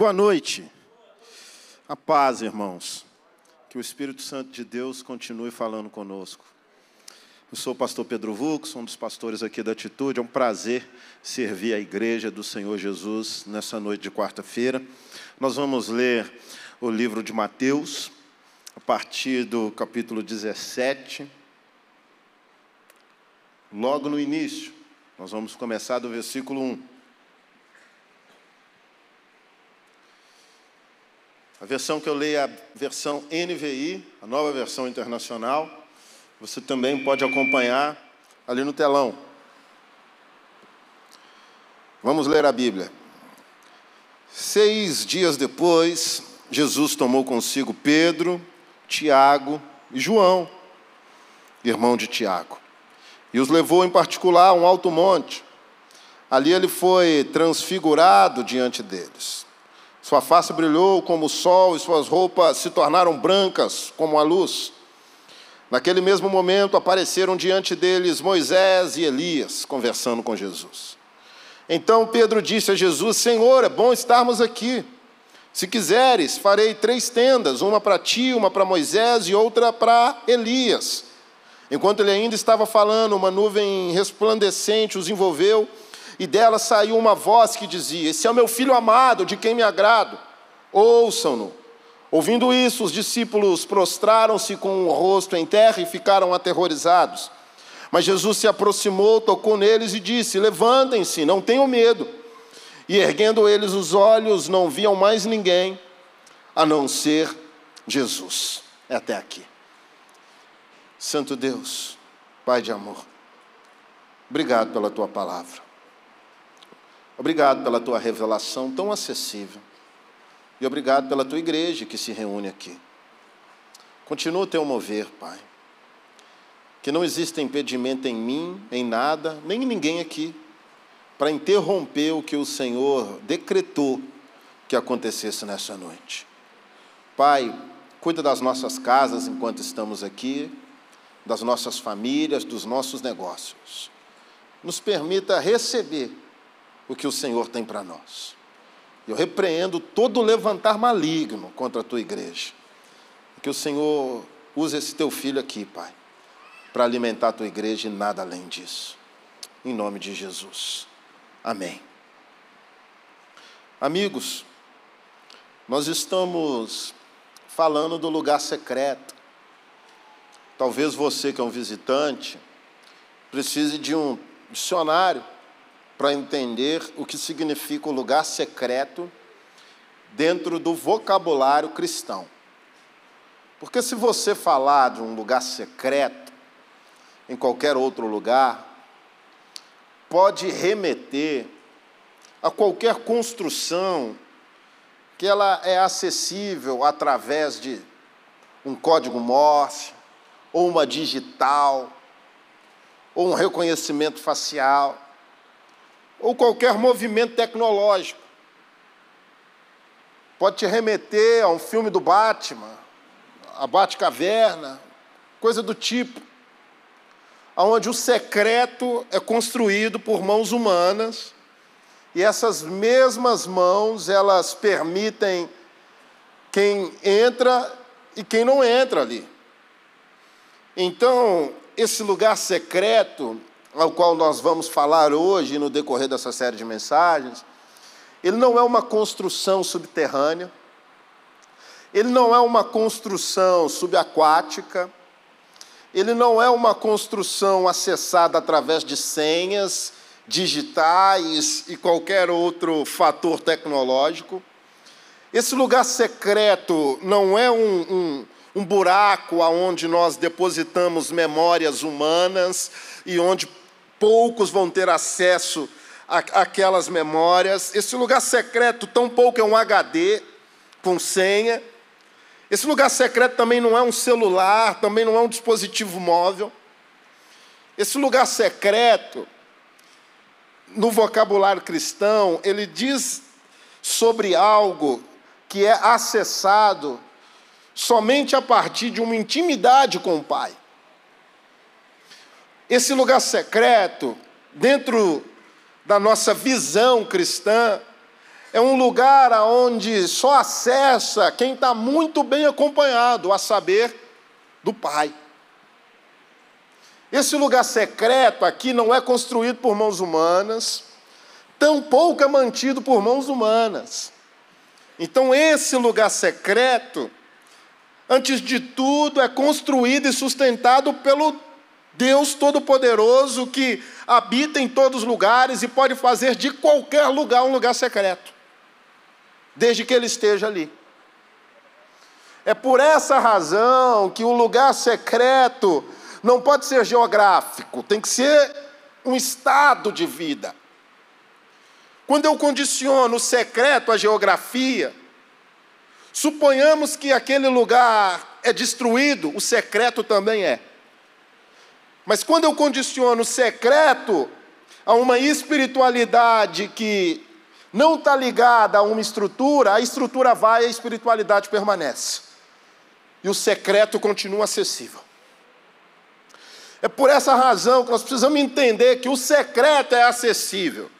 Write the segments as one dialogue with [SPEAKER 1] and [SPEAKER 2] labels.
[SPEAKER 1] Boa noite. A paz, irmãos. Que o Espírito Santo de Deus continue falando conosco. Eu sou o pastor Pedro Vux, um dos pastores aqui da Atitude. É um prazer servir a igreja do Senhor Jesus nessa noite de quarta-feira. Nós vamos ler o livro de Mateus, a partir do capítulo 17. Logo no início, nós vamos começar do versículo 1. A versão que eu leio é a versão NVI, a nova versão internacional. Você também pode acompanhar ali no telão. Vamos ler a Bíblia. Seis dias depois, Jesus tomou consigo Pedro, Tiago e João, irmão de Tiago, e os levou em particular a um alto monte. Ali ele foi transfigurado diante deles. Sua face brilhou como o sol e suas roupas se tornaram brancas como a luz. Naquele mesmo momento apareceram diante deles Moisés e Elias conversando com Jesus. Então Pedro disse a Jesus: Senhor, é bom estarmos aqui. Se quiseres, farei três tendas: uma para ti, uma para Moisés e outra para Elias. Enquanto ele ainda estava falando, uma nuvem resplandecente os envolveu e dela saiu uma voz que dizia: Esse é o meu filho amado, de quem me agrado. Ouçam-no. Ouvindo isso, os discípulos prostraram-se com o rosto em terra e ficaram aterrorizados. Mas Jesus se aproximou, tocou neles e disse: Levantem-se, não tenham medo. E erguendo eles os olhos, não viam mais ninguém a não ser Jesus. É até aqui. Santo Deus, Pai de amor, obrigado pela tua palavra. Obrigado pela tua revelação tão acessível. E obrigado pela tua igreja que se reúne aqui. Continua o teu mover, Pai. Que não exista impedimento em mim, em nada, nem em ninguém aqui, para interromper o que o Senhor decretou que acontecesse nessa noite. Pai, cuida das nossas casas enquanto estamos aqui, das nossas famílias, dos nossos negócios. Nos permita receber o que o Senhor tem para nós. Eu repreendo todo levantar maligno contra a tua igreja. Que o Senhor use esse teu filho aqui, Pai, para alimentar a tua igreja e nada além disso. Em nome de Jesus. Amém. Amigos, nós estamos falando do lugar secreto. Talvez você que é um visitante precise de um dicionário para entender o que significa o lugar secreto dentro do vocabulário cristão. Porque se você falar de um lugar secreto em qualquer outro lugar, pode remeter a qualquer construção que ela é acessível através de um código Morse, ou uma digital, ou um reconhecimento facial ou qualquer movimento tecnológico. Pode te remeter a um filme do Batman, a Batcaverna, coisa do tipo, onde o secreto é construído por mãos humanas e essas mesmas mãos elas permitem quem entra e quem não entra ali. Então, esse lugar secreto ao qual nós vamos falar hoje no decorrer dessa série de mensagens, ele não é uma construção subterrânea, ele não é uma construção subaquática, ele não é uma construção acessada através de senhas digitais e qualquer outro fator tecnológico. Esse lugar secreto não é um, um, um buraco aonde nós depositamos memórias humanas e onde poucos vão ter acesso àquelas memórias. Esse lugar secreto, tão pouco é um HD com senha. Esse lugar secreto também não é um celular, também não é um dispositivo móvel. Esse lugar secreto, no vocabulário cristão, ele diz sobre algo que é acessado somente a partir de uma intimidade com o Pai. Esse lugar secreto, dentro da nossa visão cristã, é um lugar onde só acessa quem está muito bem acompanhado, a saber, do Pai. Esse lugar secreto aqui não é construído por mãos humanas, tampouco é mantido por mãos humanas. Então, esse lugar secreto, antes de tudo, é construído e sustentado pelo Deus Todo-Poderoso que habita em todos os lugares e pode fazer de qualquer lugar um lugar secreto desde que ele esteja ali. É por essa razão que o lugar secreto não pode ser geográfico, tem que ser um estado de vida. Quando eu condiciono o secreto à geografia, suponhamos que aquele lugar é destruído, o secreto também é. Mas quando eu condiciono o secreto a uma espiritualidade que não está ligada a uma estrutura, a estrutura vai e a espiritualidade permanece. E o secreto continua acessível. É por essa razão que nós precisamos entender que o secreto é acessível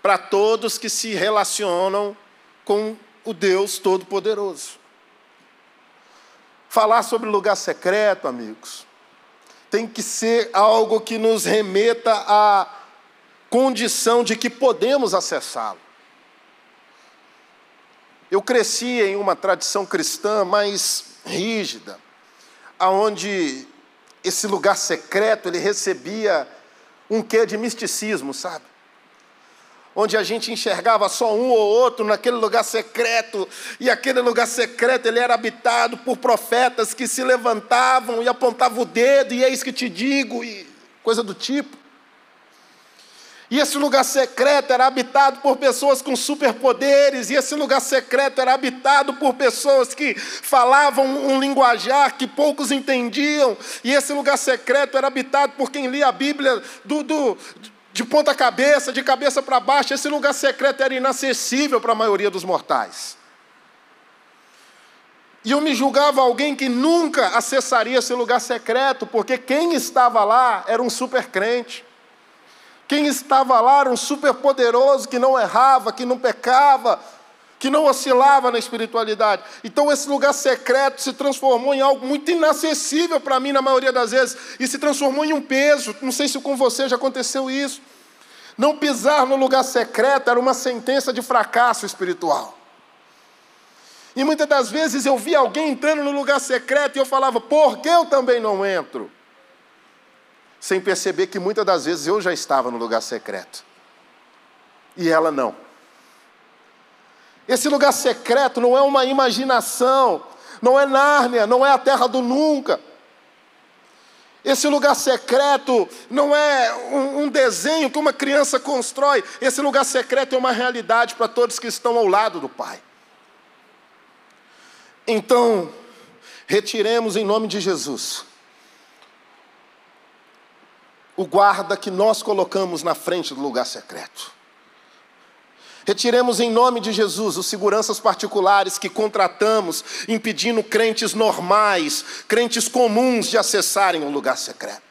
[SPEAKER 1] para todos que se relacionam com o Deus Todo-Poderoso. Falar sobre lugar secreto, amigos, tem que ser algo que nos remeta a condição de que podemos acessá-lo. Eu cresci em uma tradição cristã mais rígida, aonde esse lugar secreto ele recebia um quê de misticismo, sabe? Onde a gente enxergava só um ou outro naquele lugar secreto, e aquele lugar secreto ele era habitado por profetas que se levantavam e apontavam o dedo, e eis que te digo, e coisa do tipo. E esse lugar secreto era habitado por pessoas com superpoderes, e esse lugar secreto era habitado por pessoas que falavam um linguajar que poucos entendiam, e esse lugar secreto era habitado por quem lia a Bíblia do, do de ponta cabeça, de cabeça para baixo. Esse lugar secreto era inacessível para a maioria dos mortais. E eu me julgava alguém que nunca acessaria esse lugar secreto, porque quem estava lá era um super crente. Quem estava lá era um superpoderoso que não errava, que não pecava, que não oscilava na espiritualidade. Então esse lugar secreto se transformou em algo muito inacessível para mim na maioria das vezes e se transformou em um peso. Não sei se com você já aconteceu isso. Não pisar no lugar secreto era uma sentença de fracasso espiritual. E muitas das vezes eu via alguém entrando no lugar secreto e eu falava, por que eu também não entro? sem perceber que muitas das vezes eu já estava no lugar secreto e ela não. Esse lugar secreto não é uma imaginação, não é Nárnia, não é a terra do nunca. Esse lugar secreto não é um, um, desenho que uma criança constrói. Esse lugar secreto é uma realidade para todos que estão ao lado do Pai. Então, retiremos em nome de Jesus o guarda que nós colocamos na frente do lugar secreto. Retiremos em nome de Jesus os seguranças particulares que contratamos, impedindo crentes normais, crentes comuns de acessarem o lugar secreto.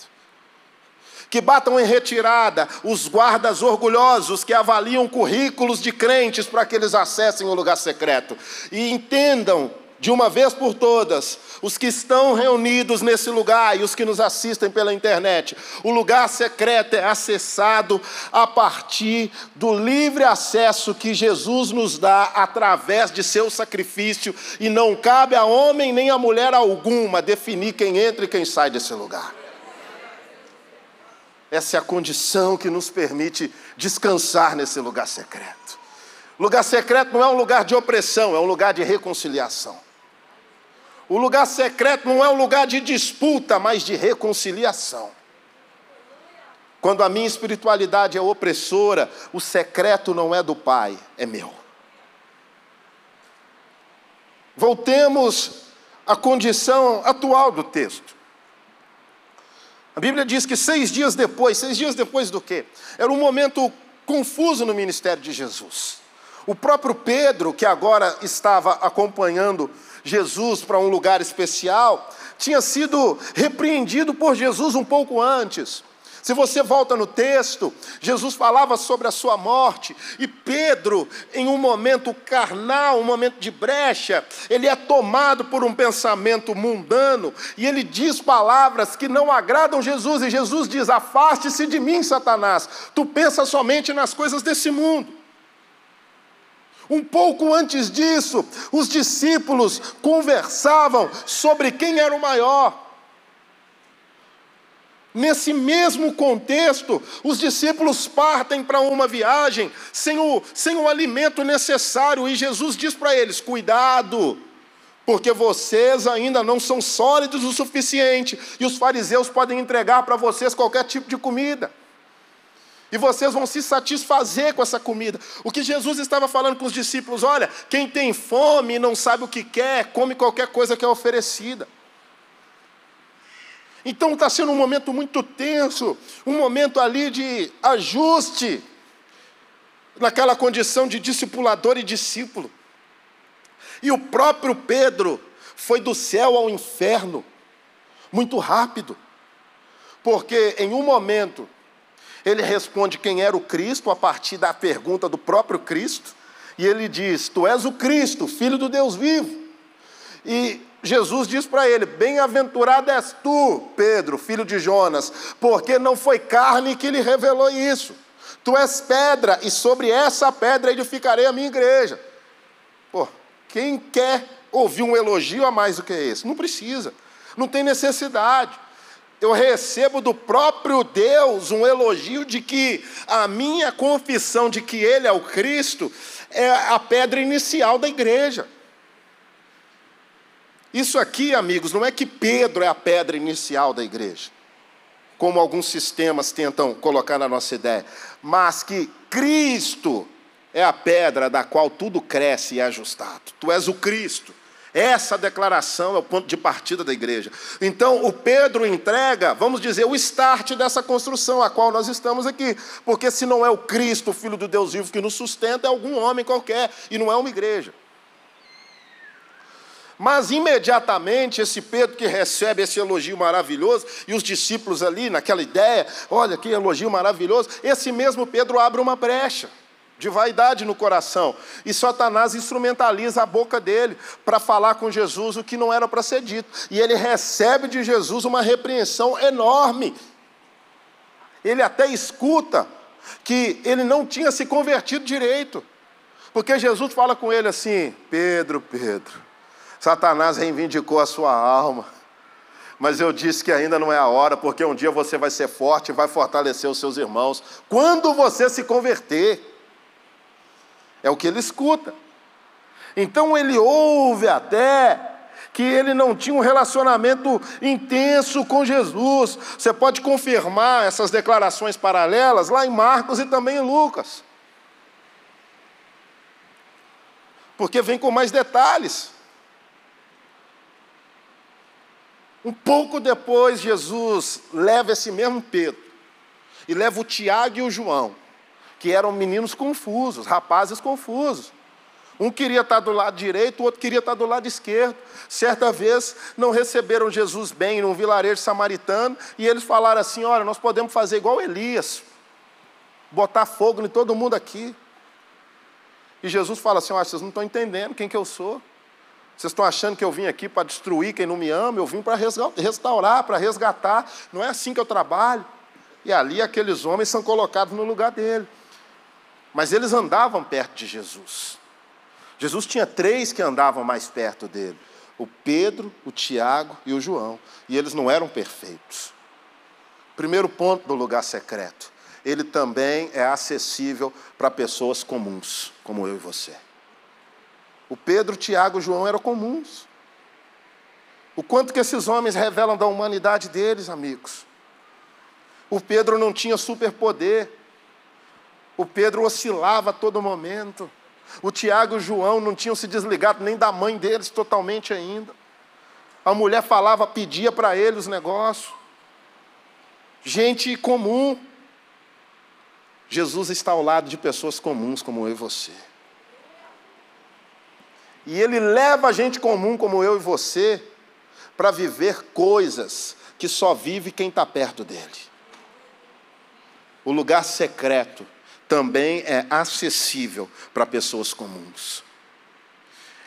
[SPEAKER 1] Que batam em retirada os guardas orgulhosos que avaliam currículos de crentes para que eles acessem o lugar secreto. E entendam de uma vez por todas, os que estão reunidos nesse lugar e os que nos assistem pela internet, o lugar secreto é acessado a partir do livre acesso que Jesus nos dá através de seu sacrifício, e não cabe a homem nem a mulher alguma definir quem entra e quem sai desse lugar. Essa é a condição que nos permite descansar nesse lugar secreto. Lugar secreto não é um lugar de opressão, é um lugar de reconciliação. O lugar secreto não é um lugar de disputa, mas de reconciliação. Quando a minha espiritualidade é opressora, o secreto não é do Pai, é meu. Voltemos à condição atual do texto. A Bíblia diz que seis dias depois, seis dias depois do quê? Era um momento confuso no ministério de Jesus. O próprio Pedro, que agora estava acompanhando Jesus para um lugar especial, tinha sido repreendido por Jesus um pouco antes. Se você volta no texto, Jesus falava sobre a sua morte, e Pedro, em um momento carnal, um momento de brecha, ele é tomado por um pensamento mundano, e ele diz palavras que não agradam Jesus, e Jesus diz: Afaste-se de mim, Satanás, tu pensas somente nas coisas desse mundo. Um pouco antes disso, os discípulos conversavam sobre quem era o maior. Nesse mesmo contexto, os discípulos partem para uma viagem sem o, sem o alimento necessário, e Jesus diz para eles: cuidado, porque vocês ainda não são sólidos o suficiente, e os fariseus podem entregar para vocês qualquer tipo de comida. E vocês vão se satisfazer com essa comida. O que Jesus estava falando com os discípulos: olha, quem tem fome e não sabe o que quer, come qualquer coisa que é oferecida. Então está sendo um momento muito tenso, um momento ali de ajuste, naquela condição de discipulador e discípulo. E o próprio Pedro foi do céu ao inferno, muito rápido, porque em um momento ele responde quem era o Cristo a partir da pergunta do próprio Cristo, e ele diz: Tu és o Cristo, filho do Deus vivo. E Jesus diz para ele: Bem-aventurado és tu, Pedro, filho de Jonas, porque não foi carne que lhe revelou isso. Tu és pedra, e sobre essa pedra edificarei a minha igreja. Pô, quem quer ouvir um elogio a mais do que esse? Não precisa, não tem necessidade. Eu recebo do próprio Deus um elogio de que a minha confissão de que Ele é o Cristo é a pedra inicial da igreja. Isso aqui, amigos, não é que Pedro é a pedra inicial da igreja, como alguns sistemas tentam colocar na nossa ideia, mas que Cristo é a pedra da qual tudo cresce e é ajustado. Tu és o Cristo. Essa declaração é o ponto de partida da igreja. Então, o Pedro entrega, vamos dizer, o start dessa construção a qual nós estamos aqui. Porque se não é o Cristo, o Filho do Deus vivo, que nos sustenta, é algum homem qualquer, e não é uma igreja. Mas imediatamente esse Pedro que recebe esse elogio maravilhoso, e os discípulos ali naquela ideia, olha que elogio maravilhoso, esse mesmo Pedro abre uma brecha de vaidade no coração, e Satanás instrumentaliza a boca dele para falar com Jesus o que não era para ser dito, e ele recebe de Jesus uma repreensão enorme. Ele até escuta que ele não tinha se convertido direito, porque Jesus fala com ele assim: Pedro, Pedro, Satanás reivindicou a sua alma. Mas eu disse que ainda não é a hora, porque um dia você vai ser forte e vai fortalecer os seus irmãos. Quando você se converter, é o que ele escuta. Então ele ouve até que ele não tinha um relacionamento intenso com Jesus. Você pode confirmar essas declarações paralelas lá em Marcos e também em Lucas. Porque vem com mais detalhes. Um pouco depois, Jesus leva esse mesmo Pedro e leva o Tiago e o João, que eram meninos confusos, rapazes confusos. Um queria estar do lado direito, o outro queria estar do lado esquerdo. Certa vez não receberam Jesus bem num vilarejo samaritano e eles falaram assim: Olha, nós podemos fazer igual Elias, botar fogo em todo mundo aqui. E Jesus fala assim: Olha, vocês não estão entendendo quem que eu sou. Vocês estão achando que eu vim aqui para destruir quem não me ama? Eu vim para restaurar, para resgatar. Não é assim que eu trabalho. E ali aqueles homens são colocados no lugar dele. Mas eles andavam perto de Jesus. Jesus tinha três que andavam mais perto dele: o Pedro, o Tiago e o João. E eles não eram perfeitos. Primeiro ponto do lugar secreto: ele também é acessível para pessoas comuns, como eu e você. O Pedro, Tiago e João eram comuns. O quanto que esses homens revelam da humanidade deles, amigos. O Pedro não tinha superpoder. O Pedro oscilava a todo momento. O Tiago e o João não tinham se desligado nem da mãe deles totalmente ainda. A mulher falava, pedia para ele os negócios. Gente comum. Jesus está ao lado de pessoas comuns como eu e você. E ele leva a gente comum como eu e você para viver coisas que só vive quem está perto dele. o lugar secreto também é acessível para pessoas comuns.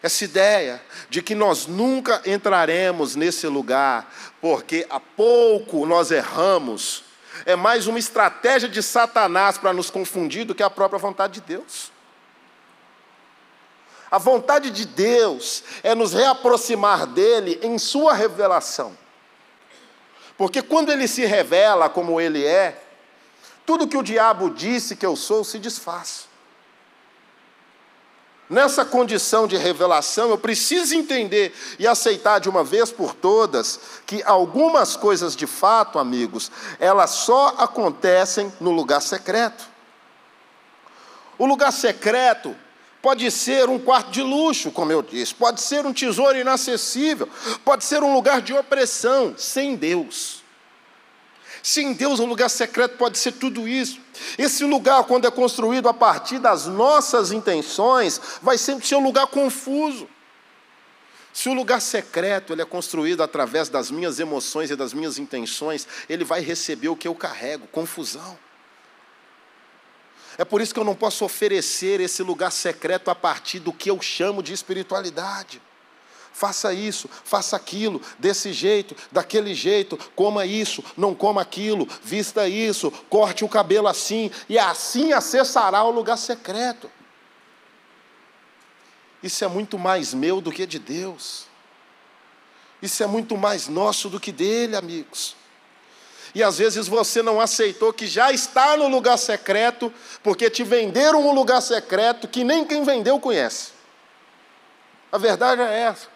[SPEAKER 1] Essa ideia de que nós nunca entraremos nesse lugar porque há pouco nós erramos, é mais uma estratégia de Satanás para nos confundir do que a própria vontade de Deus. A vontade de Deus é nos reaproximar dele em sua revelação. Porque quando ele se revela como ele é, tudo que o diabo disse que eu sou se desfaz. Nessa condição de revelação, eu preciso entender e aceitar de uma vez por todas que algumas coisas de fato, amigos, elas só acontecem no lugar secreto. O lugar secreto pode ser um quarto de luxo, como eu disse, pode ser um tesouro inacessível, pode ser um lugar de opressão, sem Deus. Sem Deus, o lugar secreto pode ser tudo isso. Esse lugar, quando é construído a partir das nossas intenções, vai sempre ser um lugar confuso. Se o lugar secreto ele é construído através das minhas emoções e das minhas intenções, ele vai receber o que eu carrego, confusão. É por isso que eu não posso oferecer esse lugar secreto a partir do que eu chamo de espiritualidade faça isso, faça aquilo, desse jeito, daquele jeito, coma isso, não coma aquilo, vista isso, corte o cabelo assim, e assim acessará o lugar secreto. Isso é muito mais meu do que de Deus. Isso é muito mais nosso do que dele, amigos. E às vezes você não aceitou que já está no lugar secreto, porque te venderam um lugar secreto que nem quem vendeu conhece. A verdade é essa.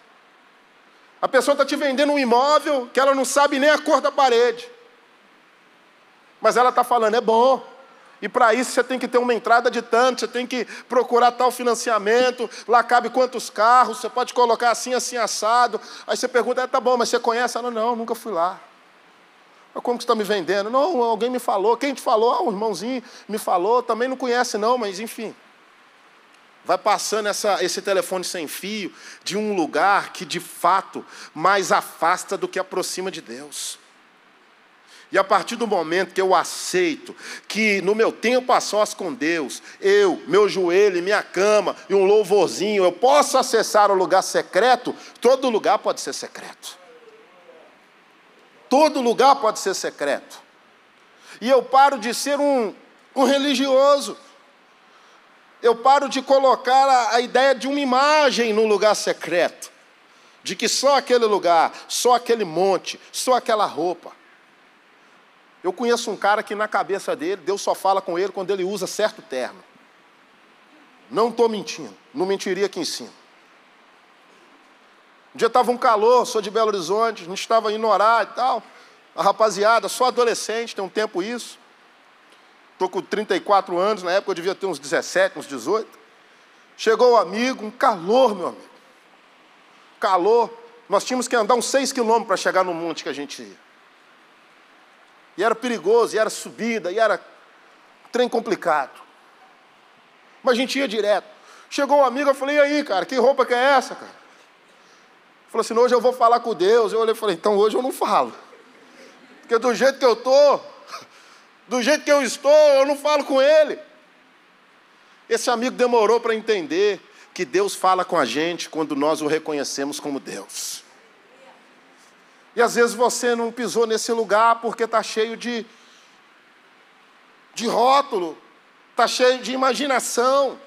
[SPEAKER 1] A pessoa está te vendendo um imóvel que ela não sabe nem a cor da parede. Mas ela está falando, é bom. E para isso você tem que ter uma entrada de tanto, você tem que procurar tal financiamento, lá cabe quantos carros, você pode colocar assim, assim, assado. Aí você pergunta, é, tá bom, mas você conhece? Ela, não, nunca fui lá. Mas como que você está me vendendo? Não, alguém me falou. Quem te falou? Ah, um irmãozinho me falou, também não conhece não, mas enfim. Vai passando essa, esse telefone sem fio de um lugar que de fato mais afasta do que aproxima de Deus. E a partir do momento que eu aceito que no meu tempo a sós com Deus, eu, meu joelho, minha cama e um louvorzinho, eu posso acessar o lugar secreto, todo lugar pode ser secreto. Todo lugar pode ser secreto. E eu paro de ser um, um religioso eu paro de colocar a, a ideia de uma imagem no lugar secreto, de que só aquele lugar, só aquele monte, só aquela roupa. Eu conheço um cara que na cabeça dele, Deus só fala com ele quando ele usa certo terno. Não estou mentindo, não mentiria aqui em cima. Um dia estava um calor, sou de Belo Horizonte, a gente estava indo orar e tal. A rapaziada, só adolescente, tem um tempo isso. Estou com 34 anos, na época eu devia ter uns 17, uns 18. Chegou o amigo, um calor, meu amigo. Calor. Nós tínhamos que andar uns 6 quilômetros para chegar no monte que a gente ia. E era perigoso, e era subida, e era trem complicado. Mas a gente ia direto. Chegou o um amigo, eu falei, e aí, cara, que roupa que é essa, cara? Falou assim, hoje eu vou falar com Deus. Eu olhei e falei, então hoje eu não falo. Porque do jeito que eu estou, do jeito que eu estou, eu não falo com ele. Esse amigo demorou para entender que Deus fala com a gente quando nós o reconhecemos como Deus. E às vezes você não pisou nesse lugar porque está cheio de, de rótulo, está cheio de imaginação,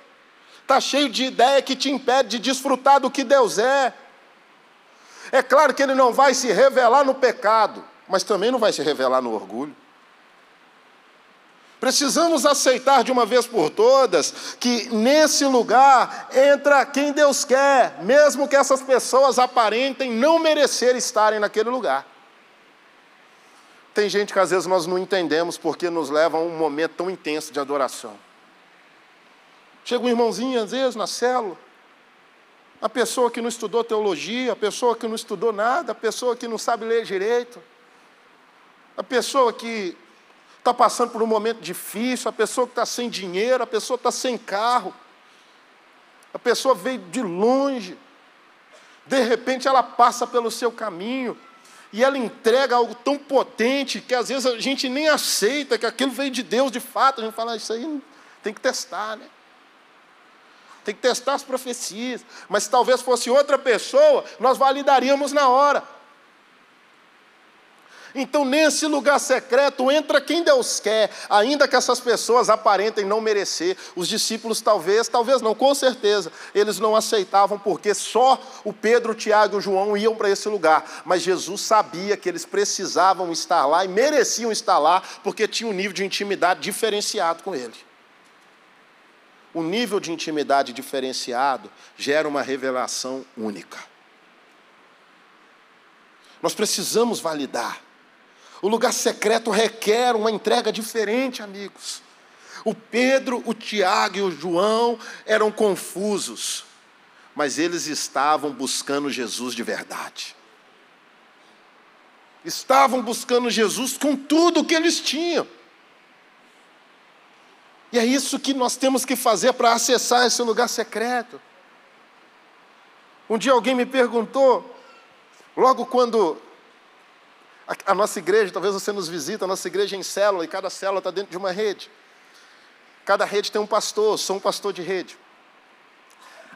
[SPEAKER 1] está cheio de ideia que te impede de desfrutar do que Deus é. É claro que Ele não vai se revelar no pecado, mas também não vai se revelar no orgulho. Precisamos aceitar de uma vez por todas que nesse lugar entra quem Deus quer, mesmo que essas pessoas aparentem não merecer estarem naquele lugar. Tem gente que às vezes nós não entendemos porque nos leva a um momento tão intenso de adoração. Chega um irmãozinho, às vezes, na célula, a pessoa que não estudou teologia, a pessoa que não estudou nada, a pessoa que não sabe ler direito, a pessoa que está passando por um momento difícil, a pessoa que está sem dinheiro, a pessoa está sem carro, a pessoa veio de longe, de repente ela passa pelo seu caminho, E ela entrega algo tão potente que às vezes a gente nem aceita que aquilo veio de Deus de fato. A gente fala, ah, isso aí tem que testar, né? Tem que testar as profecias. Mas se talvez fosse outra pessoa, nós validaríamos na hora. Então, nesse lugar secreto, entra quem Deus quer, ainda que essas pessoas aparentem não merecer. Os discípulos, talvez, talvez não, com certeza, eles não aceitavam, porque só o Pedro, o Tiago e o João iam para esse lugar. Mas Jesus sabia que eles precisavam estar lá e mereciam estar lá, porque tinha um nível de intimidade diferenciado com ele. O nível de intimidade diferenciado gera uma revelação única. Nós precisamos validar. O lugar secreto requer uma entrega diferente, amigos. O Pedro, o Tiago e o João eram confusos, mas eles estavam buscando Jesus de verdade. Estavam buscando Jesus com tudo o que eles tinham. E é isso que nós temos que fazer para acessar esse lugar secreto. Um dia alguém me perguntou, logo quando a, nossa igreja, talvez você nos visita, a nossa igreja é em célula, e cada célula está dentro de uma rede. Cada rede tem um pastor, sou um pastor de rede.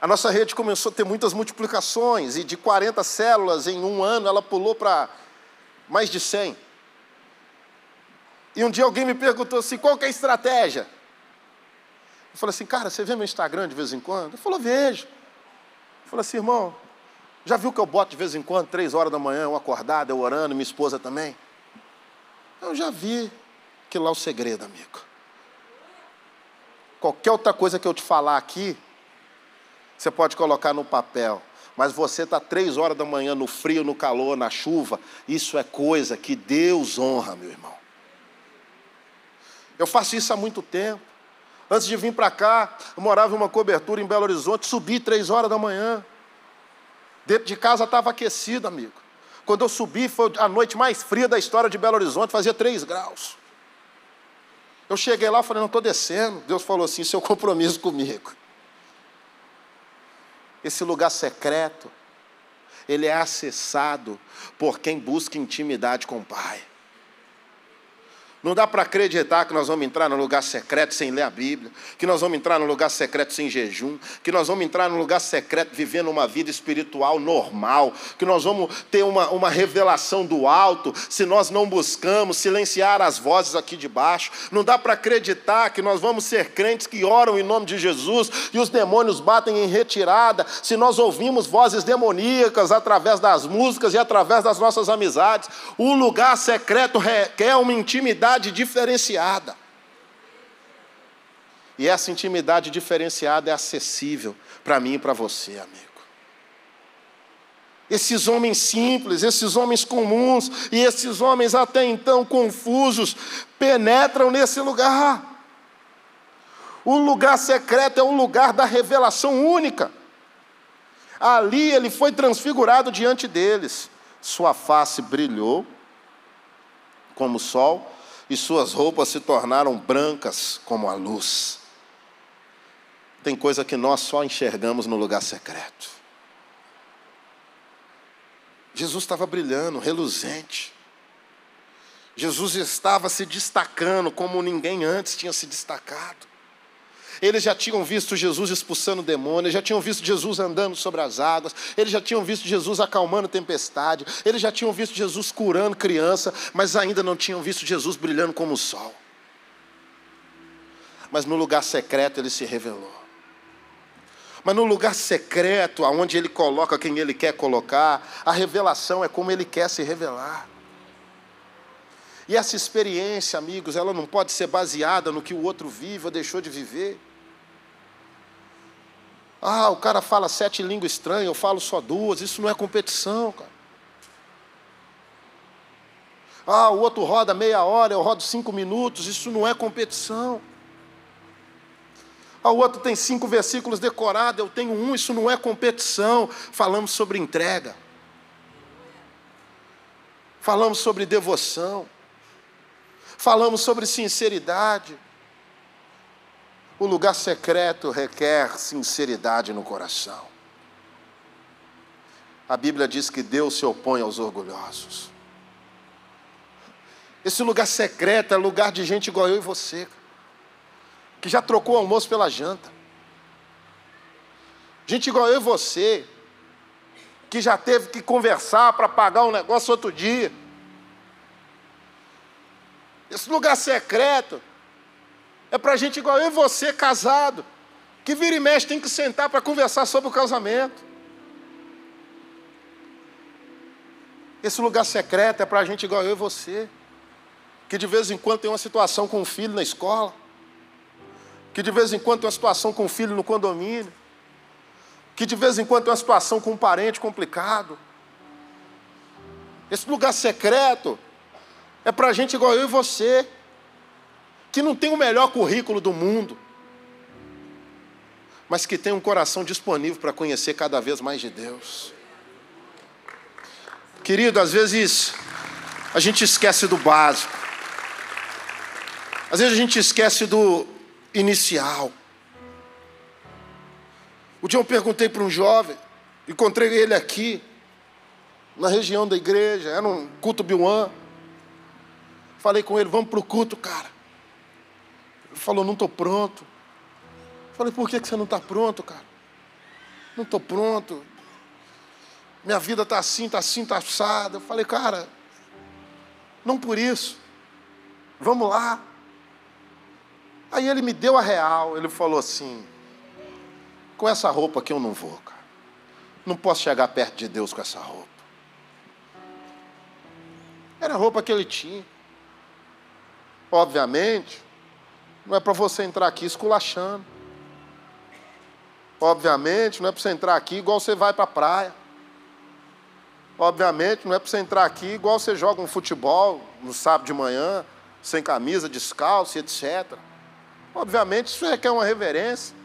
[SPEAKER 1] A nossa rede começou a ter muitas multiplicações, e de 40 células em um ano, ela pulou para mais de 100. E um dia alguém me perguntou assim: qual que é a estratégia? Eu falei assim, cara, você vê meu Instagram de vez em quando? Ele falou, vejo. Eu falei assim, irmão, já viu que eu boto de vez em quando, três horas da manhã, eu acordado, eu orando, minha esposa também? Eu já vi que lá é o segredo, amigo. Qualquer outra coisa que eu te falar aqui, você pode colocar no papel. Mas você está três horas da manhã no frio, no calor, na chuva, isso é coisa que Deus honra, meu irmão. Eu faço isso há muito tempo. Antes de vir para cá, eu morava em uma cobertura em Belo Horizonte, subi três horas da manhã. Dentro de casa estava aquecido, amigo. Quando eu subi, foi a noite mais fria da história de Belo Horizonte, fazia três graus. Eu cheguei lá falei, não estou descendo. Deus falou assim, seu compromisso comigo. Esse lugar secreto, ele é acessado por quem busca intimidade com o Pai. Não dá para acreditar que nós vamos entrar no lugar secreto sem ler a Bíblia, que nós vamos entrar no lugar secreto sem jejum, que nós vamos entrar no lugar secreto vivendo uma vida espiritual normal, que nós vamos ter uma, uma revelação do alto se nós não buscamos silenciar as vozes aqui de baixo. Não dá para acreditar que nós vamos ser crentes que oram em nome de Jesus e os demônios batem em retirada se nós ouvimos vozes demoníacas através das músicas e através das nossas amizades. O lugar secreto requer uma intimidade intimidade diferenciada. E essa intimidade diferenciada é acessível para mim e para você, amigo. Esses homens simples, esses homens comuns e esses homens até então confusos penetram nesse lugar. O lugar secreto é o lugar da revelação única. Ali ele foi transfigurado diante deles. Sua face brilhou como o sol, e suas roupas se tornaram brancas como a luz. Tem coisa que nós só enxergamos no lugar secreto. Jesus estava brilhando, reluzente. Jesus estava se destacando como ninguém antes tinha se destacado. Eles já tinham visto Jesus expulsando demônios, já tinham visto Jesus andando sobre as águas, eles já tinham visto Jesus acalmando tempestade, eles já tinham visto Jesus curando criança, mas ainda não tinham visto Jesus brilhando como o sol. Mas no lugar secreto ele se revelou. Mas no lugar secreto, aonde ele coloca quem ele quer colocar, a revelação é como ele quer se revelar. E essa experiência, amigos, ela não pode ser baseada no que o outro vive ou deixou de viver. Ah, o cara fala sete línguas estranhas, eu falo só duas. Isso não é competição, cara. Ah, o outro roda meia hora, eu rodo cinco minutos. Isso não é competição. Ah, o outro tem cinco versículos decorados, eu tenho um. Isso não é competição. Falamos sobre entrega. Falamos sobre devoção. Falamos sobre sinceridade. O lugar secreto requer sinceridade no coração. A Bíblia diz que Deus se opõe aos orgulhosos. Esse lugar secreto é lugar de gente igual eu e você, que já trocou o almoço pela janta. Gente igual eu e você, que já teve que conversar para pagar um negócio outro dia. Esse lugar secreto é para gente igual eu e você, casado, que vira e mexe tem que sentar para conversar sobre o casamento. Esse lugar secreto é para gente igual eu e você, que de vez em quando tem uma situação com o filho na escola, que de vez em quando tem uma situação com o filho no condomínio, que de vez em quando tem uma situação com um parente complicado. Esse lugar secreto é para gente igual eu e você, que não tem o melhor currículo do mundo, mas que tem um coração disponível para conhecer cada vez mais de Deus. Querido, às vezes a gente esquece do básico, às vezes a gente esquece do inicial. O dia eu perguntei para um jovem, encontrei ele aqui, na região da igreja, era um culto Biuan. Falei com ele, vamos para o culto, cara. Falou, não estou pronto. Falei, por que você não está pronto, cara? Não estou pronto. Minha vida está assim, está assim, está assada. Eu falei, cara, não por isso. Vamos lá. Aí ele me deu a real. Ele falou assim: com essa roupa aqui eu não vou, cara. Não posso chegar perto de Deus com essa roupa. Era a roupa que ele tinha. Obviamente, não é para você entrar aqui esculachando. Obviamente, não é para você entrar aqui igual você vai para a praia. Obviamente, não é para você entrar aqui igual você joga um futebol no sábado de manhã, sem camisa, descalço, etc. Obviamente, isso requer uma reverência.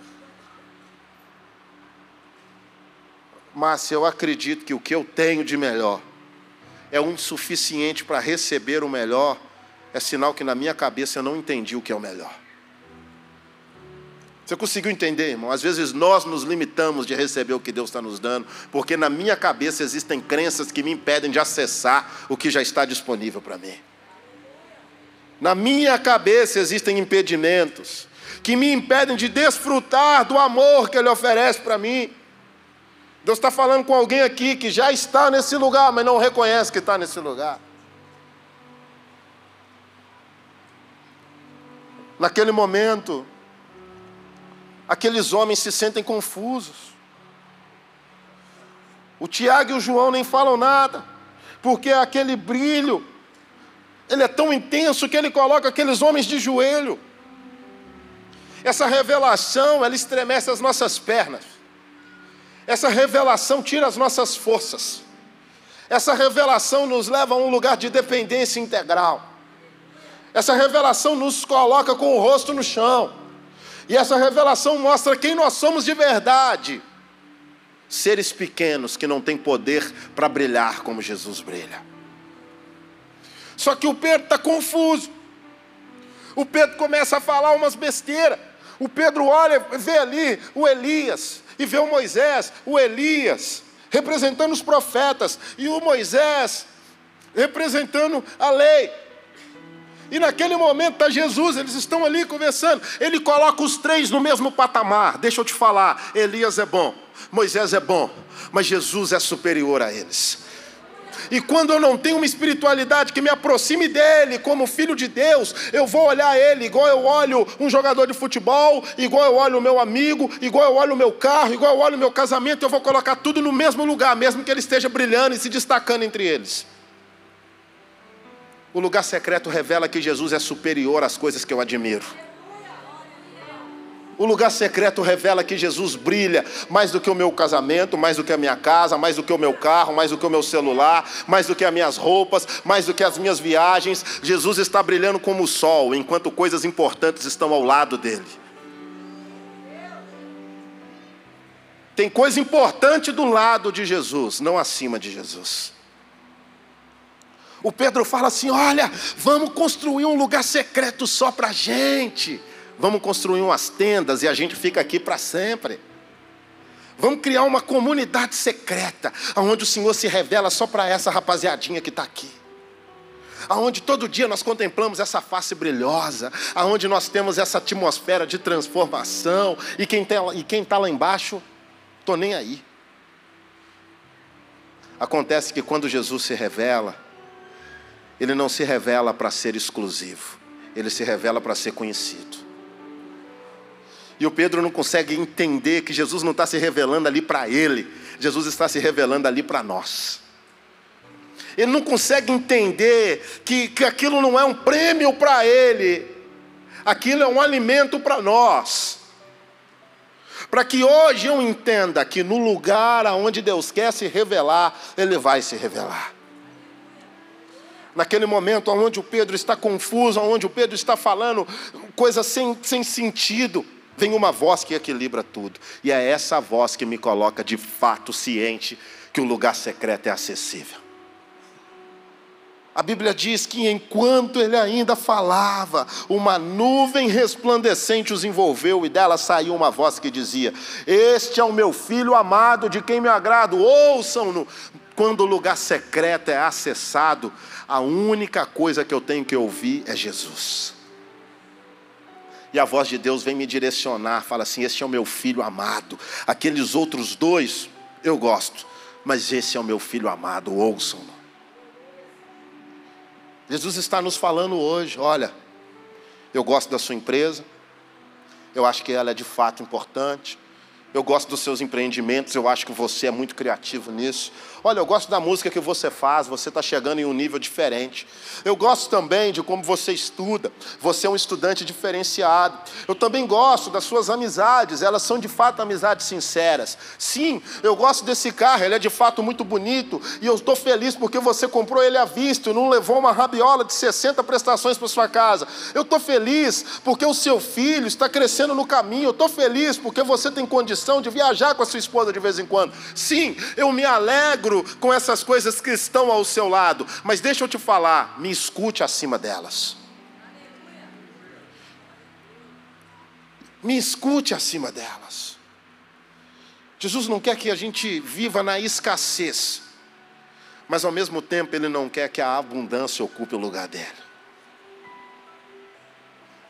[SPEAKER 1] Mas eu acredito que o que eu tenho de melhor é o insuficiente para receber o melhor, é sinal que na minha cabeça eu não entendi o que é o melhor. Você conseguiu entender, irmão? Às vezes nós nos limitamos de receber o que Deus está nos dando, porque na minha cabeça existem crenças que me impedem de acessar o que já está disponível para mim. Na minha cabeça existem impedimentos que me impedem de desfrutar do amor que Ele oferece para mim. Deus está falando com alguém aqui que já está nesse lugar, mas não reconhece que está nesse lugar. Naquele momento, aqueles homens se sentem confusos. O Tiago e o João nem falam nada, porque aquele brilho, ele é tão intenso que ele coloca aqueles homens de joelho. Essa revelação, ela estremece as nossas pernas. Essa revelação tira as nossas forças. Essa revelação nos leva a um lugar de dependência integral. Essa revelação nos coloca com o rosto no chão. E essa revelação mostra quem nós somos de verdade. Seres pequenos que não têm poder para brilhar como Jesus brilha. Só que o Pedro está confuso. O Pedro começa a falar umas besteiras. O Pedro olha, vê ali o Elias, e vê o Moisés, o Elias, representando os profetas, e o Moisés representando a lei. E naquele momento está Jesus, eles estão ali conversando. Ele coloca os três no mesmo patamar. Deixa eu te falar: Elias é bom, Moisés é bom, mas Jesus é superior a eles. E quando eu não tenho uma espiritualidade que me aproxime dele como filho de Deus, eu vou olhar ele igual eu olho um jogador de futebol, igual eu olho o meu amigo, igual eu olho o meu carro, igual eu olho o meu casamento, eu vou colocar tudo no mesmo lugar, mesmo que ele esteja brilhando e se destacando entre eles. O lugar secreto revela que Jesus é superior às coisas que eu admiro. O lugar secreto revela que Jesus brilha mais do que o meu casamento, mais do que a minha casa, mais do que o meu carro, mais do que o meu celular, mais do que as minhas roupas, mais do que as minhas viagens. Jesus está brilhando como o sol, enquanto coisas importantes estão ao lado dele. Tem coisa importante do lado de Jesus, não acima de Jesus. O Pedro fala assim: olha, vamos construir um lugar secreto só para gente. Vamos construir umas tendas e a gente fica aqui para sempre. Vamos criar uma comunidade secreta, onde o Senhor se revela só para essa rapaziadinha que está aqui. aonde todo dia nós contemplamos essa face brilhosa, aonde nós temos essa atmosfera de transformação, e quem está tá lá embaixo, estou nem aí. Acontece que quando Jesus se revela, ele não se revela para ser exclusivo, ele se revela para ser conhecido. E o Pedro não consegue entender que Jesus não está se revelando ali para ele, Jesus está se revelando ali para nós. Ele não consegue entender que, que aquilo não é um prêmio para ele, aquilo é um alimento para nós. Para que hoje eu entenda que no lugar aonde Deus quer se revelar, Ele vai se revelar. Naquele momento onde o Pedro está confuso, onde o Pedro está falando coisas sem, sem sentido, vem uma voz que equilibra tudo. E é essa voz que me coloca de fato ciente que o lugar secreto é acessível. A Bíblia diz que enquanto ele ainda falava, uma nuvem resplandecente os envolveu e dela saiu uma voz que dizia: Este é o meu filho amado, de quem me agrado, ouçam-no. Quando o lugar secreto é acessado, a única coisa que eu tenho que ouvir é Jesus. E a voz de Deus vem me direcionar, fala assim: Este é o meu filho amado. Aqueles outros dois eu gosto, mas esse é o meu filho amado, ouçam-no. Jesus está nos falando hoje: olha, eu gosto da sua empresa, eu acho que ela é de fato importante, eu gosto dos seus empreendimentos, eu acho que você é muito criativo nisso. Olha, eu gosto da música que você faz, você está chegando em um nível diferente. Eu gosto também de como você estuda, você é um estudante diferenciado. Eu também gosto das suas amizades, elas são de fato amizades sinceras. Sim, eu gosto desse carro, ele é de fato muito bonito e eu estou feliz porque você comprou ele à vista e não levou uma rabiola de 60 prestações para sua casa. Eu estou feliz porque o seu filho está crescendo no caminho. Eu estou feliz porque você tem condições de viajar com a sua esposa de vez em quando. Sim, eu me alegro com essas coisas que estão ao seu lado, mas deixa eu te falar, me escute acima delas. Me escute acima delas. Jesus não quer que a gente viva na escassez, mas ao mesmo tempo Ele não quer que a abundância ocupe o lugar dele.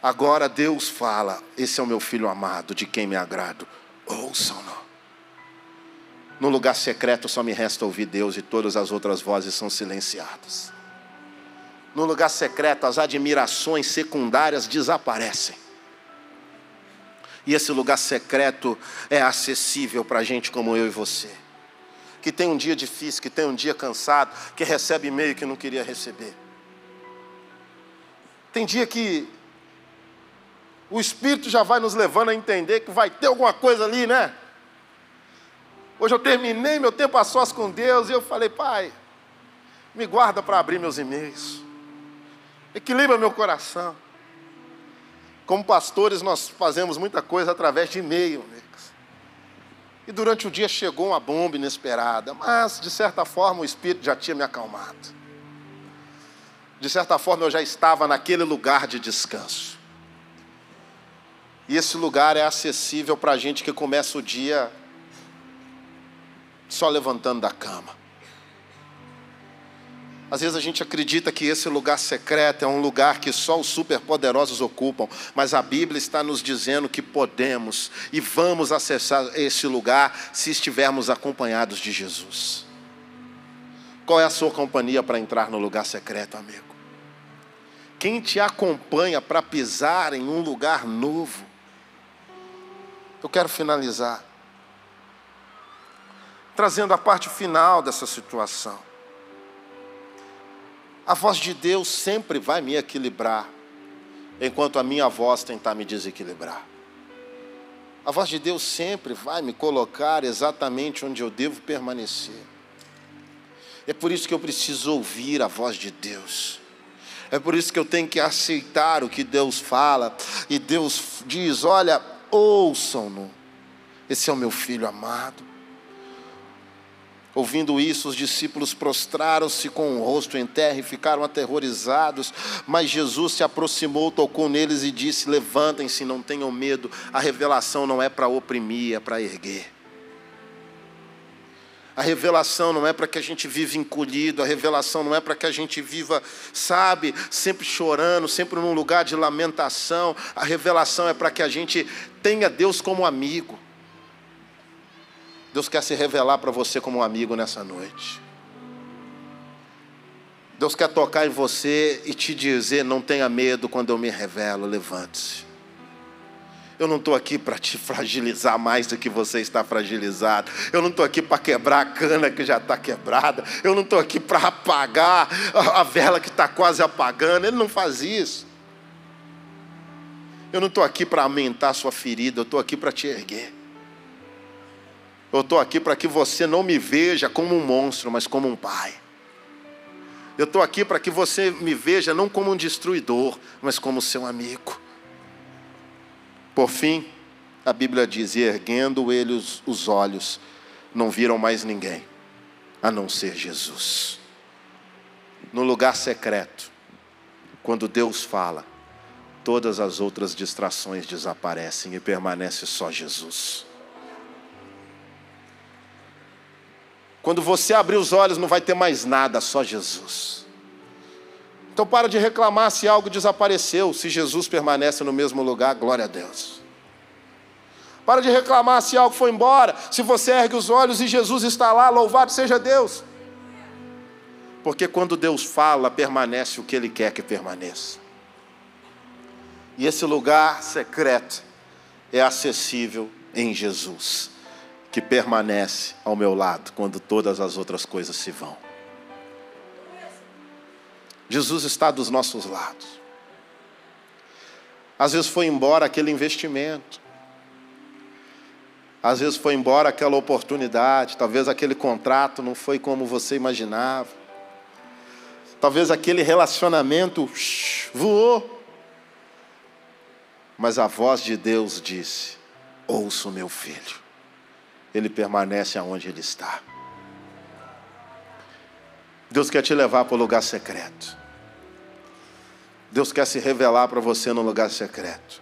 [SPEAKER 1] Agora Deus fala: Esse é o meu filho amado, de quem me agrado ouçam-no. No lugar secreto só me resta ouvir Deus e todas as outras vozes são silenciadas. No lugar secreto as admirações secundárias desaparecem. E esse lugar secreto é acessível para gente como eu e você. Que tem um dia difícil, que tem um dia cansado, que recebe e-mail que não queria receber. Tem dia que o Espírito já vai nos levando a entender que vai ter alguma coisa ali, né? Hoje eu terminei meu tempo a sós com Deus e eu falei, Pai, me guarda para abrir meus e-mails, equilibra meu coração. Como pastores, nós fazemos muita coisa através de e-mail. E durante o dia chegou uma bomba inesperada, mas de certa forma o Espírito já tinha me acalmado. De certa forma eu já estava naquele lugar de descanso. E esse lugar é acessível para a gente que começa o dia só levantando da cama. Às vezes a gente acredita que esse lugar secreto é um lugar que só os superpoderosos ocupam, mas a Bíblia está nos dizendo que podemos e vamos acessar esse lugar se estivermos acompanhados de Jesus. Qual é a sua companhia para entrar no lugar secreto, amigo? Quem te acompanha para pisar em um lugar novo? Eu quero finalizar trazendo a parte final dessa situação. A voz de Deus sempre vai me equilibrar, enquanto a minha voz tentar me desequilibrar. A voz de Deus sempre vai me colocar exatamente onde eu devo permanecer. É por isso que eu preciso ouvir a voz de Deus. É por isso que eu tenho que aceitar o que Deus fala. E Deus diz: Olha, ouçam-no. Esse é o meu filho amado. Ouvindo isso, os discípulos prostraram-se com o rosto em terra e ficaram aterrorizados. Mas Jesus se aproximou, tocou neles e disse: Levantem-se, não tenham medo. A revelação não é para oprimir, é para erguer. A revelação não é para que a gente viva encolhido, a revelação não é para que a gente viva, sabe, sempre chorando, sempre num lugar de lamentação. A revelação é para que a gente tenha Deus como amigo. Deus quer se revelar para você como um amigo nessa noite. Deus quer tocar em você e te dizer: não tenha medo quando eu me revelo, levante-se. Eu não estou aqui para te fragilizar mais do que você está fragilizado. Eu não estou aqui para quebrar a cana que já está quebrada. Eu não estou aqui para apagar a vela que está quase apagando. Ele não faz isso. Eu não estou aqui para aumentar a sua ferida. Eu estou aqui para te erguer. Eu estou aqui para que você não me veja como um monstro, mas como um pai. Eu estou aqui para que você me veja não como um destruidor, mas como seu amigo. Por fim, a Bíblia diz: e erguendo eles os olhos, não viram mais ninguém, a não ser Jesus. No lugar secreto, quando Deus fala, todas as outras distrações desaparecem e permanece só Jesus. Quando você abrir os olhos, não vai ter mais nada, só Jesus. Então para de reclamar se algo desapareceu, se Jesus permanece no mesmo lugar, glória a Deus. Para de reclamar se algo foi embora, se você ergue os olhos e Jesus está lá, louvado seja Deus. Porque quando Deus fala, permanece o que Ele quer que permaneça. E esse lugar secreto é acessível em Jesus que permanece ao meu lado quando todas as outras coisas se vão. Jesus está dos nossos lados. Às vezes foi embora aquele investimento. Às vezes foi embora aquela oportunidade, talvez aquele contrato não foi como você imaginava. Talvez aquele relacionamento voou. Mas a voz de Deus disse: Ouça o meu filho ele permanece aonde ele está. Deus quer te levar para o lugar secreto. Deus quer se revelar para você no lugar secreto.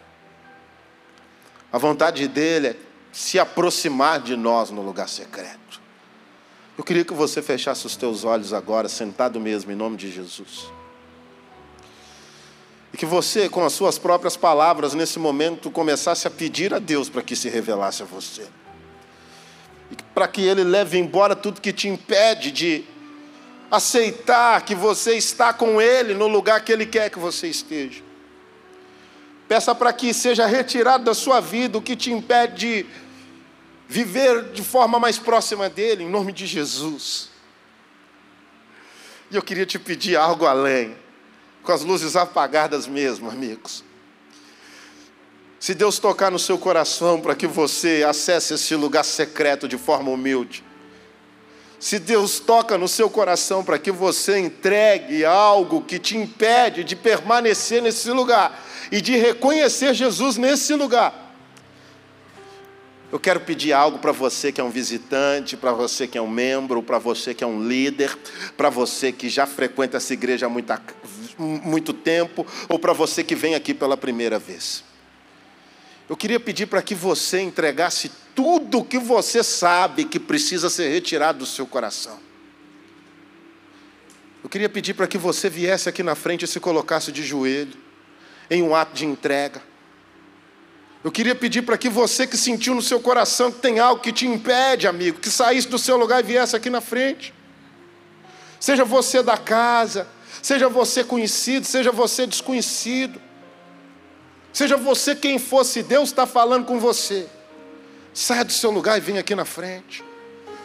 [SPEAKER 1] A vontade dele é se aproximar de nós no lugar secreto. Eu queria que você fechasse os teus olhos agora, sentado mesmo, em nome de Jesus. E que você, com as suas próprias palavras, nesse momento, começasse a pedir a Deus para que se revelasse a você para que Ele leve embora tudo que te impede de aceitar que você está com Ele no lugar que Ele quer que você esteja. Peça para que seja retirado da sua vida o que te impede de viver de forma mais próxima dEle, em nome de Jesus. E eu queria te pedir algo além, com as luzes apagadas mesmo, amigos. Se Deus tocar no seu coração para que você acesse esse lugar secreto de forma humilde, se Deus toca no seu coração para que você entregue algo que te impede de permanecer nesse lugar e de reconhecer Jesus nesse lugar, eu quero pedir algo para você que é um visitante, para você que é um membro, para você que é um líder, para você que já frequenta essa igreja há muito tempo, ou para você que vem aqui pela primeira vez. Eu queria pedir para que você entregasse tudo o que você sabe que precisa ser retirado do seu coração. Eu queria pedir para que você viesse aqui na frente e se colocasse de joelho, em um ato de entrega. Eu queria pedir para que você que sentiu no seu coração que tem algo que te impede, amigo, que saísse do seu lugar e viesse aqui na frente. Seja você da casa, seja você conhecido, seja você desconhecido. Seja você quem fosse, Deus está falando com você. Saia do seu lugar e venha aqui na frente.